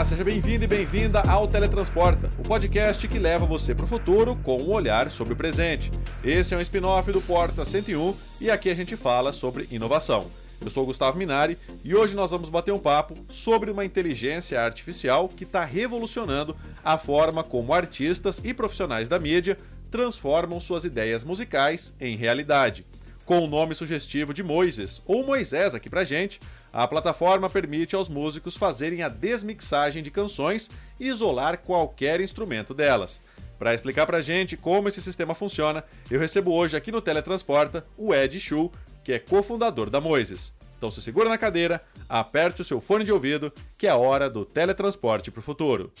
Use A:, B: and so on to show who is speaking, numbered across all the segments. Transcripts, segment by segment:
A: Olá, seja bem-vindo e bem-vinda ao Teletransporta, o podcast que leva você para o futuro com um olhar sobre o presente. Esse é um spin-off do Porta 101 e aqui a gente fala sobre inovação. Eu sou Gustavo Minari e hoje nós vamos bater um papo sobre uma inteligência artificial que está revolucionando a forma como artistas e profissionais da mídia transformam suas ideias musicais em realidade. Com o nome sugestivo de Moises, ou Moisés aqui pra gente, a plataforma permite aos músicos fazerem a desmixagem de canções e isolar qualquer instrumento delas. Para explicar pra gente como esse sistema funciona, eu recebo hoje aqui no Teletransporta o Ed Shu, que é cofundador da Moises. Então se segura na cadeira, aperte o seu fone de ouvido, que é a hora do teletransporte para o futuro.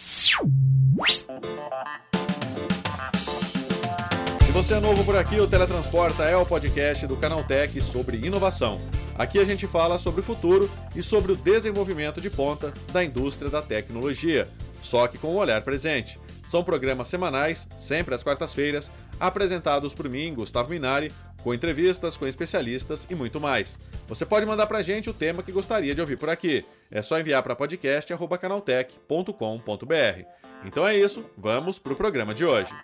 A: Você é novo por aqui, o Teletransporta é o podcast do Canaltech sobre inovação. Aqui a gente fala sobre o futuro e sobre o desenvolvimento de ponta da indústria da tecnologia, só que com o um olhar presente. São programas semanais, sempre às quartas-feiras, apresentados por mim, Gustavo Minari, com entrevistas com especialistas e muito mais. Você pode mandar pra gente o tema que gostaria de ouvir por aqui. É só enviar para podcast@canaltech.com.br. Então é isso, vamos pro programa de hoje.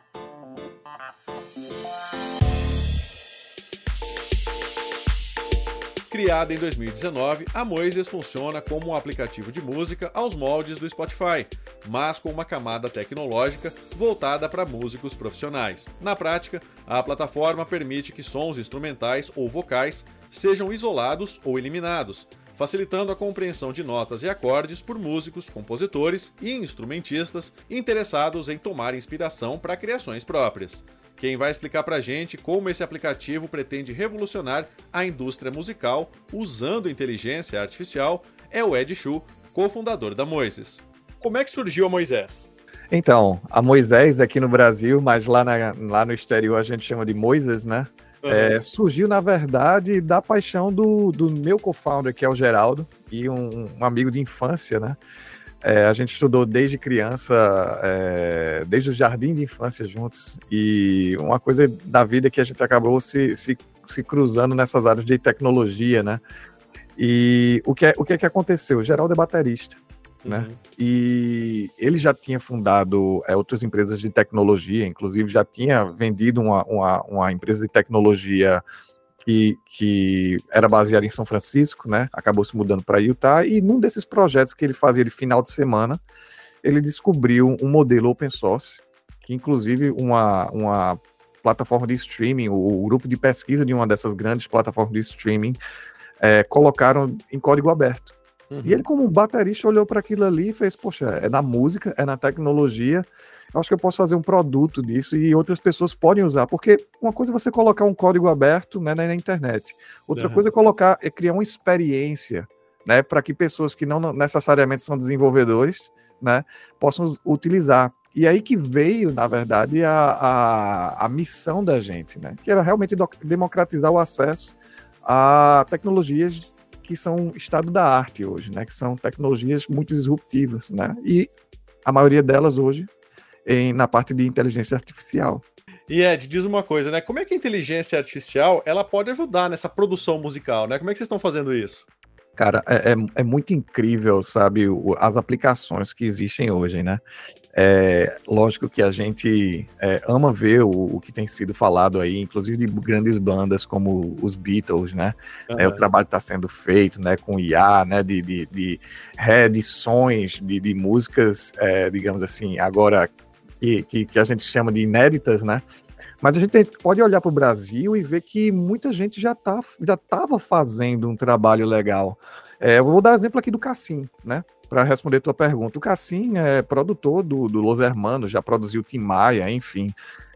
A: Criada em 2019, a Moises funciona como um aplicativo de música aos moldes do Spotify, mas com uma camada tecnológica voltada para músicos profissionais. Na prática, a plataforma permite que sons instrumentais ou vocais sejam isolados ou eliminados, facilitando a compreensão de notas e acordes por músicos, compositores e instrumentistas interessados em tomar inspiração para criações próprias. Quem vai explicar pra gente como esse aplicativo pretende revolucionar a indústria musical usando inteligência artificial é o Ed Shu, cofundador da Moises. Como é que surgiu a Moisés?
B: Então, a Moisés aqui no Brasil, mas lá, na, lá no exterior a gente chama de Moises, né? É, surgiu, na verdade, da paixão do, do meu co-founder, que é o Geraldo, e um, um amigo de infância, né? É, a gente estudou desde criança, é, desde o jardim de infância juntos, e uma coisa da vida que a gente acabou se, se, se cruzando nessas áreas de tecnologia, né? E o que é, o que, é que aconteceu? O Geraldo é baterista, né? uhum. E ele já tinha fundado é, outras empresas de tecnologia, inclusive já tinha vendido uma, uma, uma empresa de tecnologia que, que era baseado em São Francisco, né? Acabou se mudando para Utah e num desses projetos que ele fazia de final de semana, ele descobriu um modelo open source, que inclusive uma, uma plataforma de streaming, o, o grupo de pesquisa de uma dessas grandes plataformas de streaming, é, colocaram em código aberto. Uhum. E ele, como baterista, olhou para aquilo ali e fez: Poxa, é na música, é na tecnologia, eu acho que eu posso fazer um produto disso e outras pessoas podem usar, porque uma coisa é você colocar um código aberto né, na internet, outra uhum. coisa é colocar, é criar uma experiência, né, para que pessoas que não necessariamente são desenvolvedores, né, possam utilizar. E aí que veio, na verdade, a, a, a missão da gente, né, que era realmente democratizar o acesso a tecnologias que são estado da arte hoje, né, que são tecnologias muito disruptivas, né, e a maioria delas hoje em, na parte de inteligência artificial.
A: E Ed, diz uma coisa, né? Como é que a inteligência artificial ela pode ajudar nessa produção musical, né? Como é que vocês estão fazendo isso?
B: Cara, é, é, é muito incrível, sabe, as aplicações que existem hoje, né? É, lógico que a gente é, ama ver o, o, que tem sido falado aí, inclusive de grandes bandas como os Beatles, né? Uhum. É, o trabalho está sendo feito, né, com IA, né, de, de, de reedições de, de músicas, é, digamos assim, agora que, que, que a gente chama de inéditas, né? Mas a gente pode olhar para o Brasil e ver que muita gente já tá, já estava fazendo um trabalho legal. É, eu vou dar exemplo aqui do Cassim, né? Para responder tua pergunta. O Cassim é produtor do, do Los Hermanos, já produziu Tim Maia, enfim.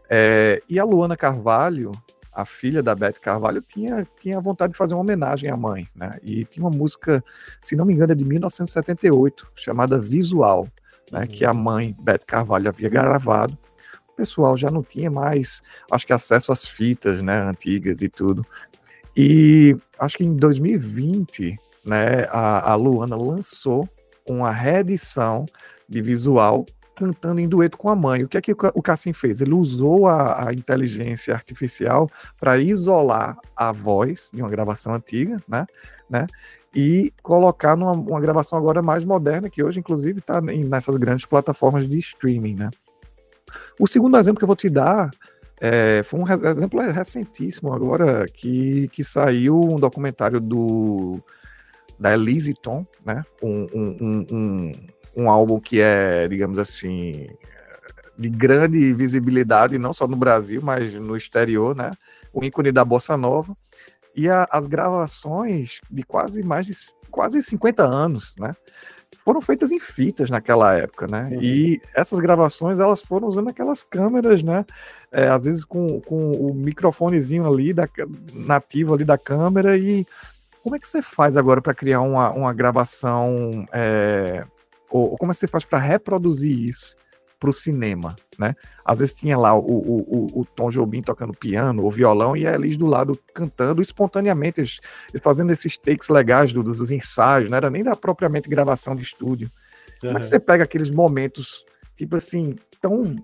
B: É, e a Luana Carvalho, a filha da Beth Carvalho, tinha, tinha vontade de fazer uma homenagem à mãe, né? E tinha uma música, se não me engano, é de 1978, chamada Visual né, que a mãe, Beth Carvalho, havia gravado. Pessoal já não tinha mais, acho que, acesso às fitas né, antigas e tudo. E acho que em 2020, né, a, a Luana lançou uma reedição de visual cantando em dueto com a mãe. O que é que o Cassim fez? Ele usou a, a inteligência artificial para isolar a voz de uma gravação antiga, né? né? E colocar numa uma gravação agora mais moderna, que hoje, inclusive, está nessas grandes plataformas de streaming, né? O segundo exemplo que eu vou te dar é, foi um exemplo recentíssimo agora, que, que saiu um documentário do da Elise Tom, né? Um, um, um, um, álbum que é, digamos assim, de grande visibilidade, não só no Brasil, mas no exterior, né? O ícone da Bossa Nova. E a, as gravações de quase mais de quase 50 anos, né? Foram feitas em fitas naquela época, né? Uhum. E essas gravações, elas foram usando aquelas câmeras, né? É, às vezes com, com o microfonezinho ali, da, nativo ali da câmera e como é que você faz agora para criar uma, uma gravação? É, ou, ou, como é que você faz para reproduzir isso para o cinema, né? Às vezes tinha lá o, o, o, Tom Jobim tocando piano, ou violão, e a Elis do lado cantando espontaneamente, eles, eles fazendo esses takes legais do, dos ensaios, não era nem da propriamente gravação de estúdio. Uhum. Como é que você pega aqueles momentos, tipo assim, tão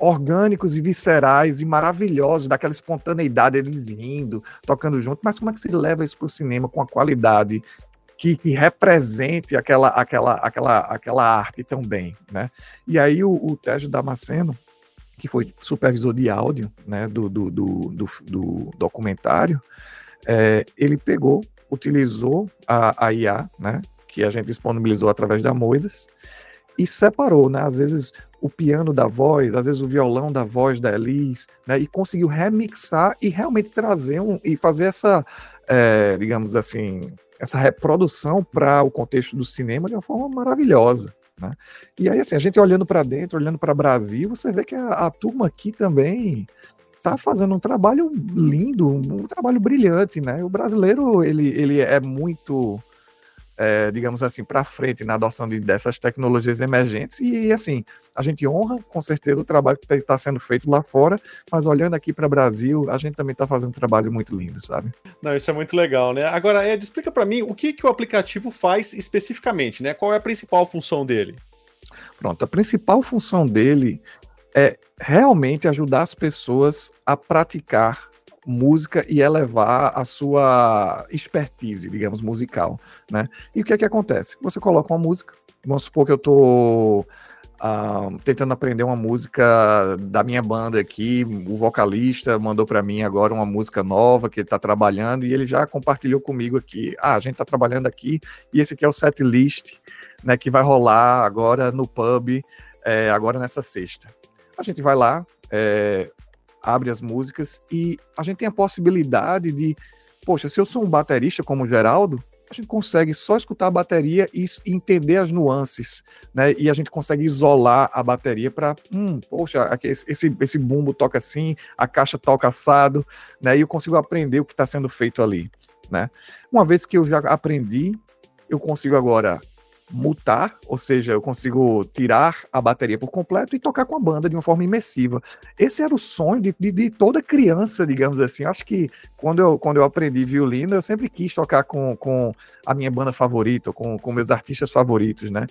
B: orgânicos e viscerais e maravilhosos, daquela espontaneidade, ele vindo, tocando junto, mas como é que se leva isso para o cinema com a qualidade que, que, represente aquela, aquela, aquela, aquela arte tão bem, né? E aí o, o Tejo Damasceno, que foi supervisor de áudio né, do, do, do, do, do documentário, é, ele pegou, utilizou a, a IA, né, que a gente disponibilizou através da Moisés, e separou, né? Às vezes o piano da voz, às vezes o violão da voz da Elis, né? E conseguiu remixar e realmente trazer um e fazer essa, é, digamos assim, essa reprodução para o contexto do cinema de uma forma maravilhosa. Né? E aí, assim, a gente olhando para dentro, olhando para o Brasil, você vê que a, a turma aqui também está fazendo um trabalho lindo, um trabalho brilhante, né? O brasileiro, ele, ele é muito é, digamos assim, para frente na adoção de, dessas tecnologias emergentes. E, assim, a gente honra, com certeza, o trabalho que está sendo feito lá fora, mas olhando aqui para o Brasil, a gente também está fazendo um trabalho muito lindo, sabe?
A: Não, isso é muito legal, né? Agora, Ed, explica para mim o que, que o aplicativo faz especificamente, né? Qual é a principal função dele?
B: Pronto, a principal função dele é realmente ajudar as pessoas a praticar música e elevar a sua expertise, digamos, musical, né? E o que é que acontece? Você coloca uma música, vamos supor que eu tô uh, tentando aprender uma música da minha banda aqui, o vocalista mandou para mim agora uma música nova que ele tá trabalhando e ele já compartilhou comigo aqui, ah, a gente tá trabalhando aqui e esse aqui é o set list, né, que vai rolar agora no pub, é, agora nessa sexta. A gente vai lá, é, abre as músicas e a gente tem a possibilidade de, poxa, se eu sou um baterista como o Geraldo, a gente consegue só escutar a bateria e entender as nuances, né? E a gente consegue isolar a bateria para, hum, poxa, esse, esse bumbo toca assim, a caixa toca assado, né? E eu consigo aprender o que está sendo feito ali, né? Uma vez que eu já aprendi, eu consigo agora mutar, ou seja, eu consigo tirar a bateria por completo e tocar com a banda de uma forma imersiva. Esse era o sonho de, de, de toda criança, digamos assim. Acho que quando eu, quando eu aprendi violino, eu sempre quis tocar com, com a minha banda favorita, com, com meus artistas favoritos, né?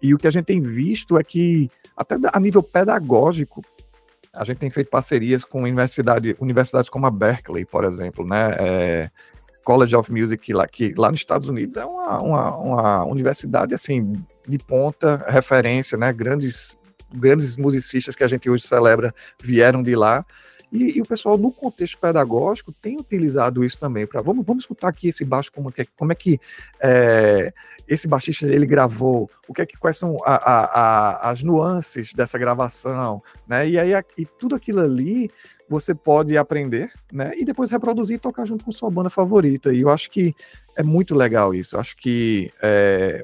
B: E o que a gente tem visto é que, até a nível pedagógico, a gente tem feito parcerias com universidade, universidades como a Berkeley, por exemplo, né? É, College of Music lá, que lá nos Estados Unidos é uma, uma, uma universidade assim de ponta, referência, né? Grandes grandes musicistas que a gente hoje celebra vieram de lá. E, e, o pessoal, no contexto pedagógico, tem utilizado isso também para vamos, vamos escutar aqui esse baixo, como, que, como é que é, esse baixista ele gravou, o que é que, quais são a, a, a, as nuances dessa gravação, né? E aí e tudo aquilo ali você pode aprender, né? E depois reproduzir e tocar junto com sua banda favorita. E eu acho que é muito legal isso. Eu acho que é,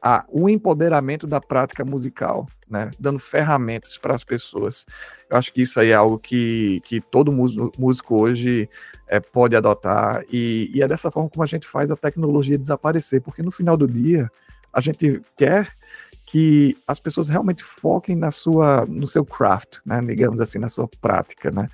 B: a, o empoderamento da prática musical, né? Dando ferramentas para as pessoas. Eu acho que isso aí é algo que, que todo músico hoje é, pode adotar. E, e é dessa forma como a gente faz a tecnologia desaparecer, porque no final do dia a gente quer que as pessoas realmente foquem na sua, no seu craft, né, digamos assim, na sua prática, né?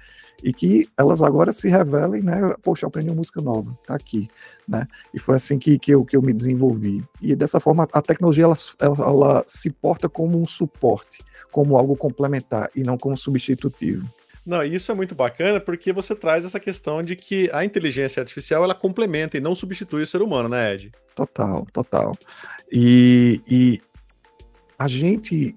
B: E que elas agora se revelem, né? Poxa, eu aprendi uma música nova, tá aqui, né? E foi assim que, que, eu, que eu me desenvolvi. E dessa forma, a tecnologia, ela, ela, ela se porta como um suporte, como algo complementar e não como substitutivo.
A: Não, isso é muito bacana porque você traz essa questão de que a inteligência artificial ela complementa e não substitui o ser humano, né, Ed?
B: Total, total. E, e a gente,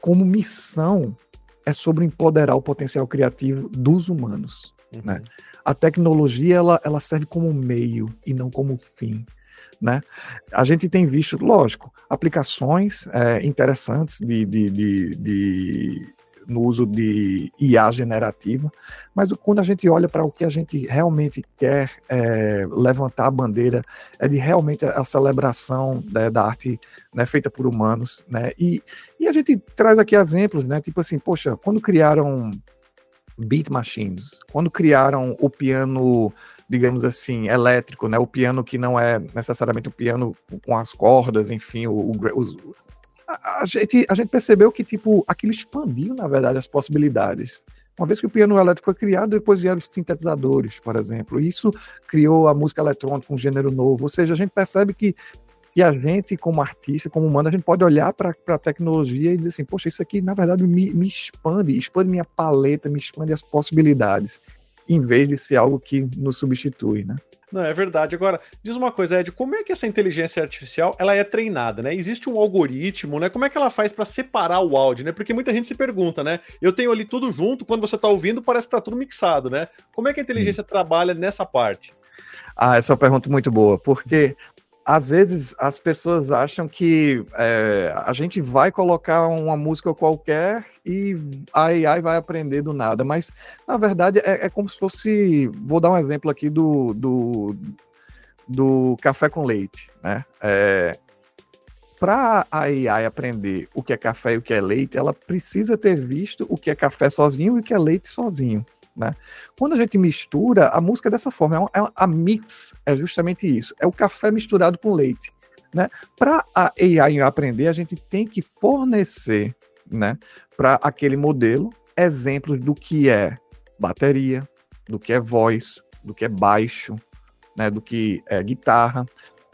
B: como missão, é sobre empoderar o potencial criativo dos humanos, uhum. né? A tecnologia ela, ela serve como meio e não como fim. Né? A gente tem visto, lógico, aplicações é, interessantes de, de, de, de, no uso de IA generativa, mas quando a gente olha para o que a gente realmente quer é, levantar a bandeira, é de realmente a celebração né, da arte né, feita por humanos, né? E, e a gente traz aqui exemplos, né? Tipo assim, poxa, quando criaram beat machines, quando criaram o piano digamos assim, elétrico, né? O piano que não é necessariamente o piano com as cordas, enfim, o, o, os, a, gente, a gente percebeu que, tipo, aquilo expandiu, na verdade, as possibilidades. Uma vez que o piano elétrico foi criado, depois vieram os sintetizadores, por exemplo. Isso criou a música eletrônica, um gênero novo. Ou seja, a gente percebe que, que a gente, como artista, como humano, a gente pode olhar para a tecnologia e dizer assim, poxa, isso aqui, na verdade, me, me expande, expande minha paleta, me expande as possibilidades, em vez de ser algo que nos substitui, né?
A: Não, é verdade. Agora, diz uma coisa, Ed, como é que essa inteligência artificial ela é treinada, né? Existe um algoritmo, né? Como é que ela faz para separar o áudio, né? Porque muita gente se pergunta, né? Eu tenho ali tudo junto, quando você tá ouvindo, parece que tá tudo mixado, né? Como é que a inteligência hum. trabalha nessa parte?
B: Ah, essa é uma pergunta muito boa, porque às vezes as pessoas acham que é, a gente vai colocar uma música qualquer e a AI vai aprender do nada, mas na verdade é, é como se fosse. Vou dar um exemplo aqui do, do, do café com leite, né? É, para a AI aprender o que é café e o que é leite, ela precisa ter visto o que é café sozinho e o que é leite sozinho. Né? Quando a gente mistura, a música é dessa forma, é, uma, é a mix é justamente isso, é o café misturado com leite. Né? Para a AI aprender, a gente tem que fornecer né, para aquele modelo exemplos do que é bateria, do que é voz, do que é baixo, né, do que é guitarra.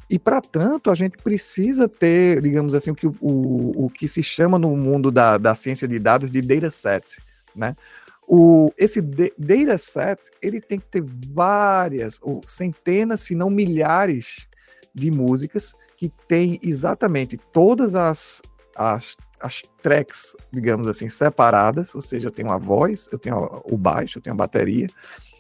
B: E para tanto, a gente precisa ter, digamos assim, o que, o, o que se chama no mundo da, da ciência de dados de dataset, né? O, esse dataset ele tem que ter várias, ou centenas, se não milhares de músicas que tem exatamente todas as, as, as tracks, digamos assim, separadas, ou seja, eu tenho a voz, eu tenho o baixo, eu tenho a bateria,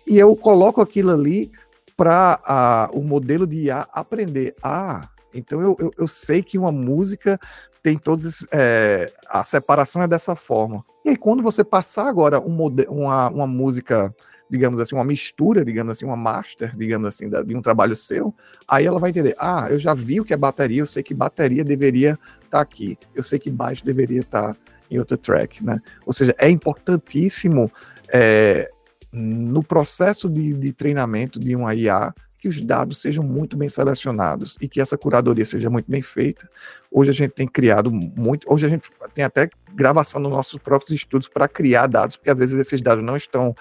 B: e eu coloco aquilo ali para o modelo de IA aprender. Ah, então eu, eu, eu, sei que uma música tem todos é, a separação é dessa forma. E aí quando você passar agora um uma, uma música, digamos assim, uma mistura, digamos assim, uma master, digamos assim, de um trabalho seu, aí ela vai entender, ah, eu já vi o que é bateria, eu sei que bateria deveria estar tá aqui, eu sei que baixo deveria estar tá em outro track, né? Ou seja, é importantíssimo é, no processo de, de treinamento de uma IA que os dados sejam muito bem selecionados e que essa curadoria seja muito bem feita. Hoje a gente tem criado muito, hoje a gente tem até gravação nos nossos próprios estudos para criar dados, porque às vezes esses dados não estão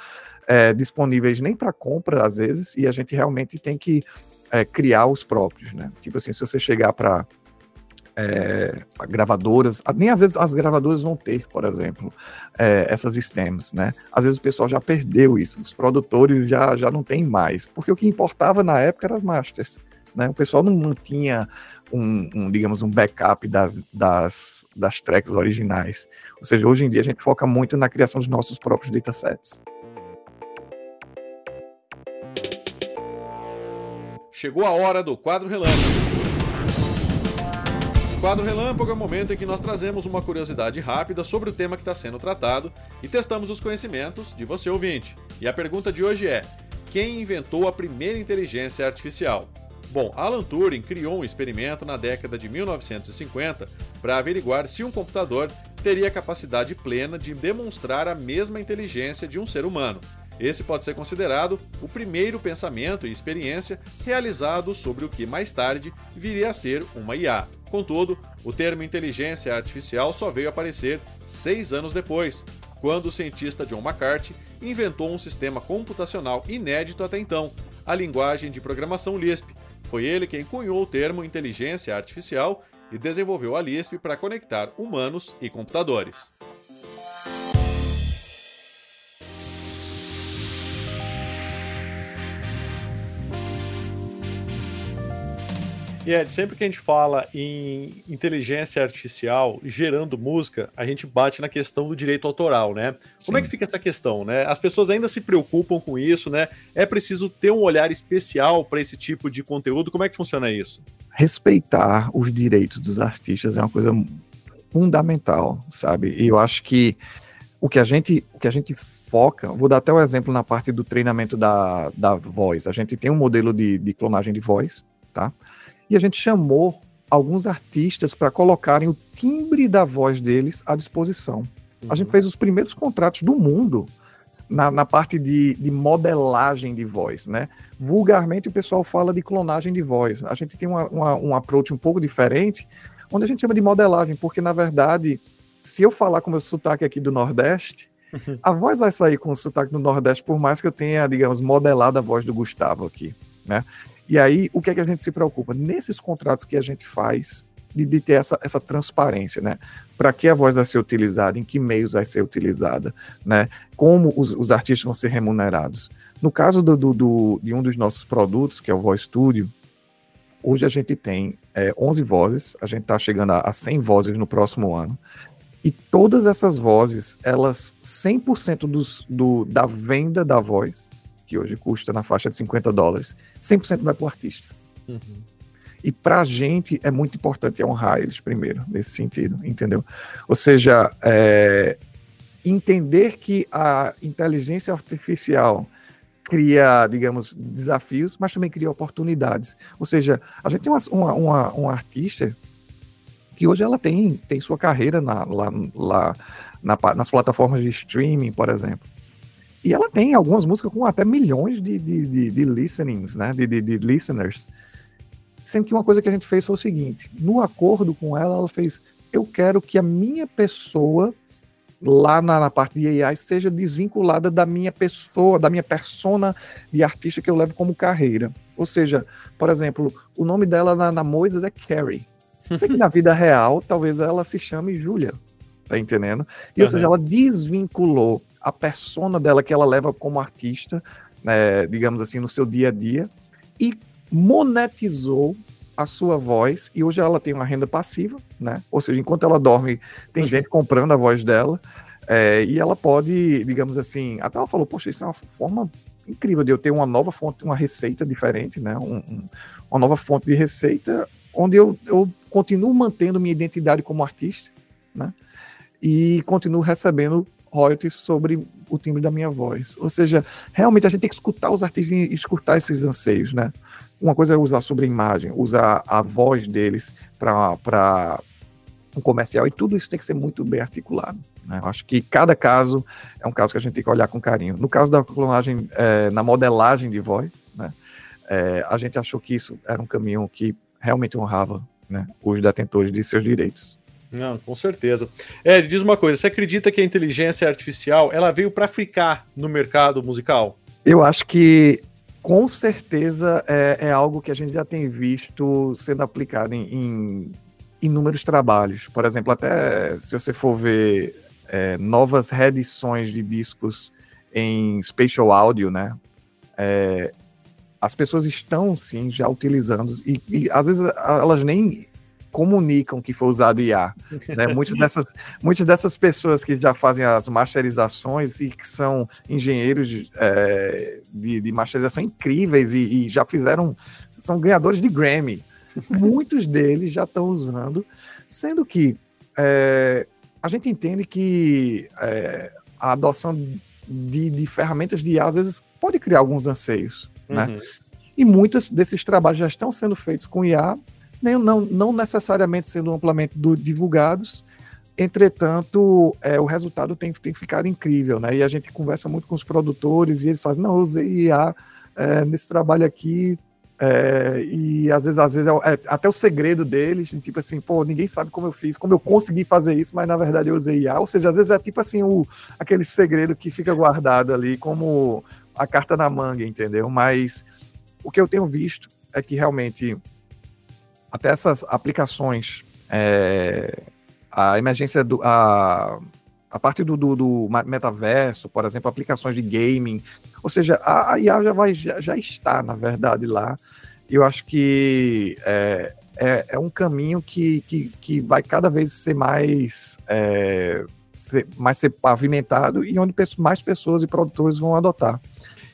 B: é, disponíveis nem para compra, às vezes, e a gente realmente tem que é, criar os próprios, né? Tipo assim, se você chegar para é, gravadoras, nem às vezes as gravadoras vão ter, por exemplo, é, essas stems, né? Às vezes o pessoal já perdeu isso, os produtores já, já não tem mais, porque o que importava na época eram as masters, né? O pessoal não, não tinha um, um, digamos, um backup das, das, das tracks originais. Ou seja, hoje em dia a gente foca muito na criação dos nossos próprios datasets.
A: Chegou a hora do quadro relâmpago quadro Relâmpago é o momento em que nós trazemos uma curiosidade rápida sobre o tema que está sendo tratado e testamos os conhecimentos de você ouvinte. E a pergunta de hoje é: quem inventou a primeira inteligência artificial? Bom, Alan Turing criou um experimento na década de 1950 para averiguar se um computador teria capacidade plena de demonstrar a mesma inteligência de um ser humano. Esse pode ser considerado o primeiro pensamento e experiência realizado sobre o que mais tarde viria a ser uma IA. Contudo, o termo inteligência artificial só veio aparecer seis anos depois, quando o cientista John McCarthy inventou um sistema computacional inédito até então, a linguagem de programação Lisp. Foi ele quem cunhou o termo inteligência artificial e desenvolveu a Lisp para conectar humanos e computadores.
C: E Ed, sempre que a gente fala em inteligência artificial gerando música, a gente bate na questão do direito autoral, né? Como é que fica essa questão, né? As pessoas ainda se preocupam com isso, né? É preciso ter um olhar especial para esse tipo de conteúdo. Como é que funciona isso?
B: Respeitar os direitos dos artistas é uma coisa fundamental, sabe? E eu acho que o que a gente, o que a gente foca, vou dar até o um exemplo na parte do treinamento da, da voz. A gente tem um modelo de, de clonagem de voz, tá? E a gente chamou alguns artistas para colocarem o timbre da voz deles à disposição. A gente uhum. fez os primeiros contratos do mundo na, na parte de, de, modelagem de voz, né? Vulgarmente o pessoal fala de clonagem de voz. A gente tem uma, uma, um approach um pouco diferente, onde a gente chama de modelagem, porque na verdade, se eu falar com o meu sotaque aqui do Nordeste, a voz vai sair com o sotaque do Nordeste, por mais que eu tenha, digamos, modelado a voz do Gustavo aqui, né? E aí, o que é que a gente se preocupa? Nesses contratos que a gente faz, de, de ter essa, essa transparência, né? Para que a voz vai ser utilizada, em que meios vai ser utilizada, né? Como os, os artistas vão ser remunerados. No caso do, do, do, de um dos nossos produtos, que é o Voice Studio, hoje a gente tem é, 11 vozes, a gente está chegando a, a 100 vozes no próximo ano, e todas essas vozes, elas, 100% dos, do, da venda da voz, que hoje custa na faixa de 50 dólares, 100% vai para o artista. Uhum. E para a gente é muito importante honrar eles primeiro, nesse sentido, entendeu? Ou seja, é, entender que a inteligência artificial cria, digamos, desafios, mas também cria oportunidades. Ou seja, a gente tem uma, uma, uma, artista que hoje ela tem, tem sua carreira na, lá, lá na, nas plataformas de streaming, por exemplo. E ela tem algumas músicas com até milhões de, de, de, de listenings, né? De, de, de listeners. Sendo que uma coisa que a gente fez foi o seguinte: no acordo com ela, ela fez. Eu quero que a minha pessoa lá na, na, parte de AI seja desvinculada da minha pessoa, da minha persona de artista que eu levo como carreira. Ou seja, por exemplo, o nome dela na, na Moisés é Carrie. Sei que na vida real, talvez ela se chame Julia, tá entendendo? E, uhum. Ou seja, ela desvinculou a persona dela que ela leva como artista, né, digamos assim, no seu dia a dia, e monetizou a sua voz, e hoje ela tem uma renda passiva, né? Ou seja, enquanto ela dorme, tem gente comprando a voz dela, é, e ela pode, digamos assim, até ela falou, poxa, isso é uma forma incrível de eu ter uma nova fonte, uma receita diferente, né? Um, um, uma nova fonte de receita, onde eu, eu continuo mantendo minha identidade como artista, né? E continuo recebendo royalties sobre o timbre da minha voz. Ou seja, realmente a gente tem que escutar os artistas e escutar esses anseios, né? Uma coisa é usar sobre imagem, usar a voz deles para um comercial, e tudo isso tem que ser muito bem articulado. Né? Eu acho que cada caso é um caso que a gente tem que olhar com carinho. No caso da clonagem, é, na modelagem de voz, né? É, a gente achou que isso era um caminho que realmente honrava né, os detentores de seus direitos.
C: Não, com certeza. Ed, diz uma coisa, você acredita que a inteligência artificial ela veio para ficar no mercado musical?
B: Eu acho que com certeza é, é, algo que a gente já tem visto sendo aplicado em, em inúmeros trabalhos. Por exemplo, até se você for ver é, novas reedições de discos em spatial audio, né? É, as pessoas estão sim já utilizando e, e às vezes elas nem comunicam que foi usado IA. Né? muitas, dessas, muitas dessas pessoas que já fazem as masterizações e que são engenheiros é, de, de, masterização incríveis e, e, já fizeram, são ganhadores de Grammy. Muitos deles já estão usando, sendo que é, a gente entende que é, a adoção de, de, ferramentas de IA às vezes pode criar alguns anseios, né? uhum. né? E muitos desses trabalhos já estão sendo feitos com IA nem, não, não necessariamente sendo amplamente do, divulgados, entretanto, é, o resultado tem, tem ficado incrível, né? E a gente conversa muito com os produtores e eles fazem, não, usei IA é, nesse trabalho aqui, É, e às vezes, às vezes é, é, até o segredo deles, tipo assim, pô, ninguém sabe como eu fiz, como eu consegui fazer isso, mas na verdade eu usei IA. Ou seja, às vezes é tipo assim, o, aquele segredo que fica guardado ali como a carta na manga, entendeu? Mas o que eu tenho visto é que realmente até essas aplicações, é, a emergência do. A, a parte do, do, do, metaverso, por exemplo, aplicações de gaming, ou seja, a, a IA já, vai, já, já, está, na verdade, lá. Eu acho que é, é, é um caminho que, que, que, vai cada vez ser mais, é, ser, mais ser pavimentado e onde mais pessoas e produtores vão adotar.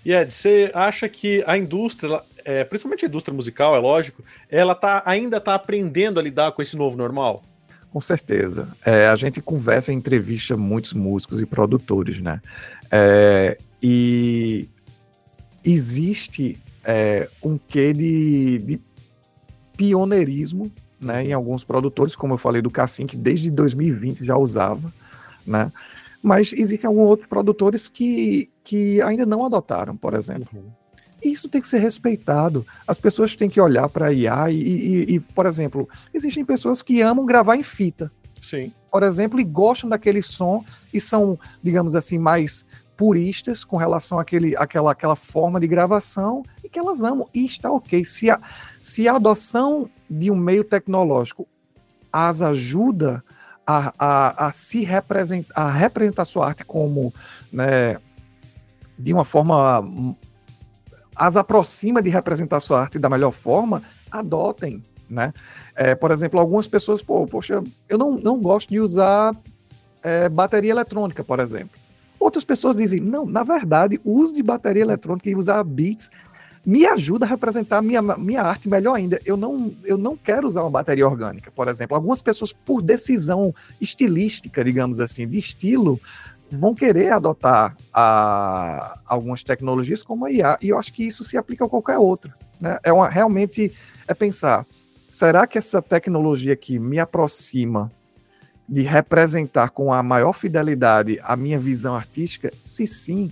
C: E Ed, você acha que a indústria, é, principalmente a indústria musical, é lógico, ela tá, ainda está aprendendo a lidar com esse novo normal?
B: Com certeza. É, a gente conversa em entrevista muitos músicos e produtores, né? É, e existe é, um quê de, de pioneirismo né, em alguns produtores, como eu falei do Cassim, que desde 2020 já usava, né? Mas existem alguns outros produtores que, que ainda não adotaram, por exemplo. Uhum. Isso tem que ser respeitado. As pessoas têm que olhar para a IA e, e, e, por exemplo, existem pessoas que amam gravar em fita.
C: Sim.
B: Por exemplo, e gostam daquele som e são, digamos assim, mais puristas com relação àquele, àquela, àquela forma de gravação e que elas amam. E está ok. Se a, se a adoção de um meio tecnológico as ajuda a, a, a se representar, a representar sua arte como, né, de uma forma as aproxima de representar sua arte da melhor forma, adotem, né? É, por exemplo, algumas pessoas, pô, poxa, eu não, não gosto de usar é, bateria eletrônica, por exemplo. Outras pessoas dizem, não, na verdade, o uso de bateria eletrônica e usar beats me ajuda a representar minha, minha arte melhor ainda. Eu não, eu não quero usar uma bateria orgânica, por exemplo. Algumas pessoas, por decisão estilística, digamos assim, de estilo, vão querer adotar a, algumas tecnologias como a IA, e eu acho que isso se aplica a qualquer outra. Né? É uma, realmente é pensar, será que essa tecnologia aqui me aproxima de representar com a maior fidelidade a minha visão artística? Se sim,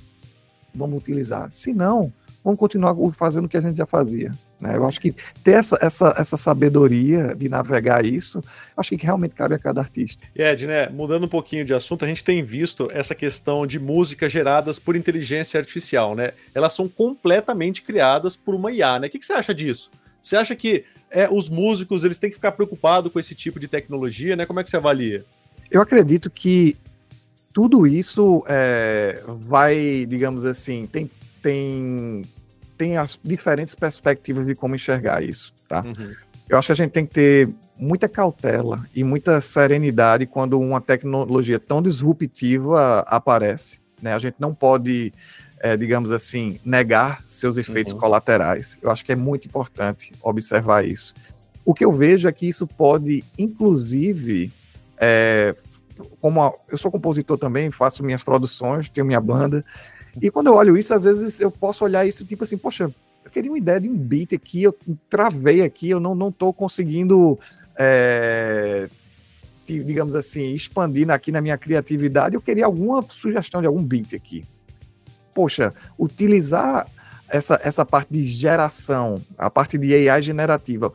B: vamos utilizar. Se não, vamos continuar fazendo o que a gente já fazia. Né? Eu acho que ter essa, essa, essa sabedoria de navegar isso, acho que realmente cabe a cada artista.
C: E Ed, né, mudando um pouquinho de assunto, a gente tem visto essa questão de músicas geradas por inteligência artificial, né? Elas são completamente criadas por uma IA, né? O que, que você acha disso? Você acha que é, os músicos eles têm que ficar preocupados com esse tipo de tecnologia, né? Como é que você avalia?
B: Eu acredito que tudo isso é, vai, digamos assim, tem, tem tem as diferentes perspectivas de como enxergar isso, tá? Uhum. Eu acho que a gente tem que ter muita cautela e muita serenidade quando uma tecnologia tão disruptiva aparece. Né? A gente não pode, é, digamos assim, negar seus efeitos uhum. colaterais. Eu acho que é muito importante observar isso. O que eu vejo é que isso pode, inclusive, é, como a, eu sou compositor também, faço minhas produções, tenho minha banda, e quando eu olho isso, às vezes eu posso olhar isso tipo assim, poxa, eu queria uma ideia de um beat aqui, eu travei aqui, eu não, não tô conseguindo, é, digamos assim, expandir aqui na minha criatividade, eu queria alguma sugestão de algum beat aqui. Poxa, utilizar essa, essa parte de geração, a parte de AI generativa,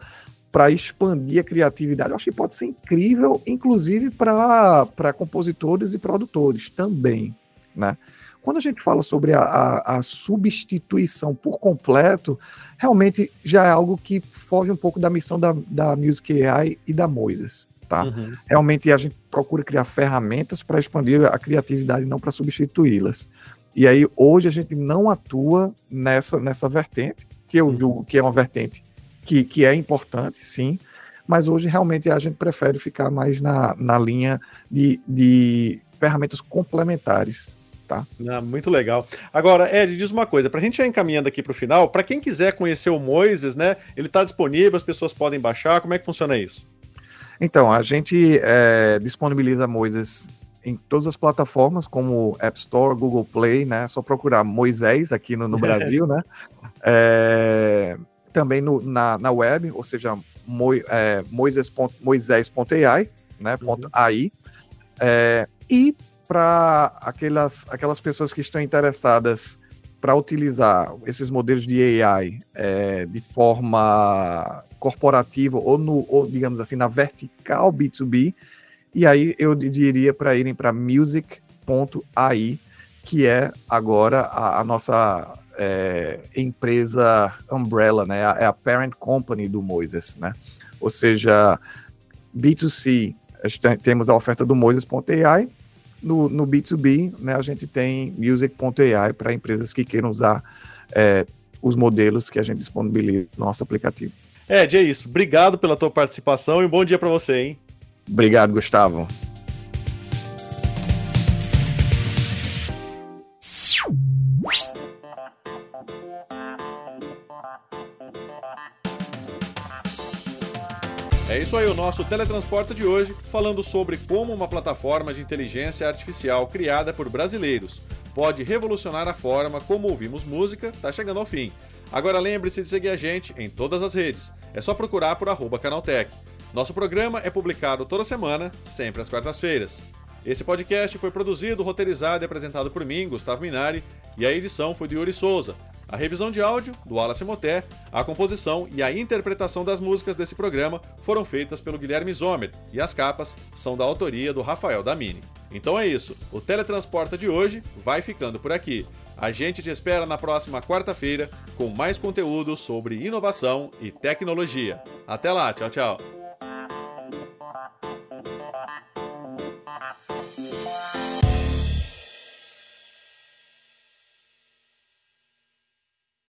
B: para expandir a criatividade, eu acho que pode ser incrível, inclusive para compositores e produtores também, né? Quando a gente fala sobre a, a, a, substituição por completo, realmente já é algo que foge um pouco da missão da, da Music AI e da Moises. Tá? Uhum. Realmente a gente procura criar ferramentas para expandir a criatividade, não para substituí-las. E aí hoje a gente não atua nessa, nessa vertente, que eu julgo que é uma vertente que, que é importante, sim, mas hoje realmente a gente prefere ficar mais na, na linha de, de ferramentas complementares tá?
C: Ah, muito legal. Agora, Ed, diz uma coisa, para a gente já encaminhando aqui para o final, para quem quiser conhecer o Moises, né? Ele está disponível, as pessoas podem baixar, como é que funciona isso?
B: Então, a gente é, disponibiliza Moises em todas as plataformas, como App Store, Google Play, né? É só procurar Moisés aqui no, no Brasil, né? É, também no, na, na web, ou seja, mo, é, moisés.ai, né? Uhum. .ai. É, e para aquelas, aquelas pessoas que estão interessadas para utilizar esses modelos de AI é, de forma corporativa ou, no, ou, digamos assim, na vertical B2B, e aí eu diria para irem para music.ai, que é agora a, a nossa é, empresa umbrella, né? É a parent company do Moises, né? Ou seja, B2C, temos a oferta do Moises.ai, no, no B2B, né, a gente tem music.ai para empresas que queiram usar é, os modelos que a gente disponibiliza no nosso aplicativo.
C: Ed, é isso. Obrigado pela tua participação e um bom dia para você, hein?
B: Obrigado, Gustavo.
A: É isso aí, o nosso Teletransporta de hoje, falando sobre como uma plataforma de inteligência artificial criada por brasileiros pode revolucionar a forma como ouvimos música, tá chegando ao fim. Agora lembre-se de seguir a gente em todas as redes. É só procurar por Canaltech. Nosso programa é publicado toda semana, sempre às quartas-feiras. Esse podcast foi produzido, roteirizado e apresentado por mim, Gustavo Minari, e a edição foi de Yuri Souza. A revisão de áudio, do Wallace Moté, a composição e a interpretação das músicas desse programa foram feitas pelo Guilherme Zomer, e as capas são da autoria do Rafael Damini. Então é isso, o Teletransporta de hoje vai ficando por aqui. A gente te espera na próxima quarta-feira com mais conteúdo sobre inovação e tecnologia. Até lá, tchau, tchau.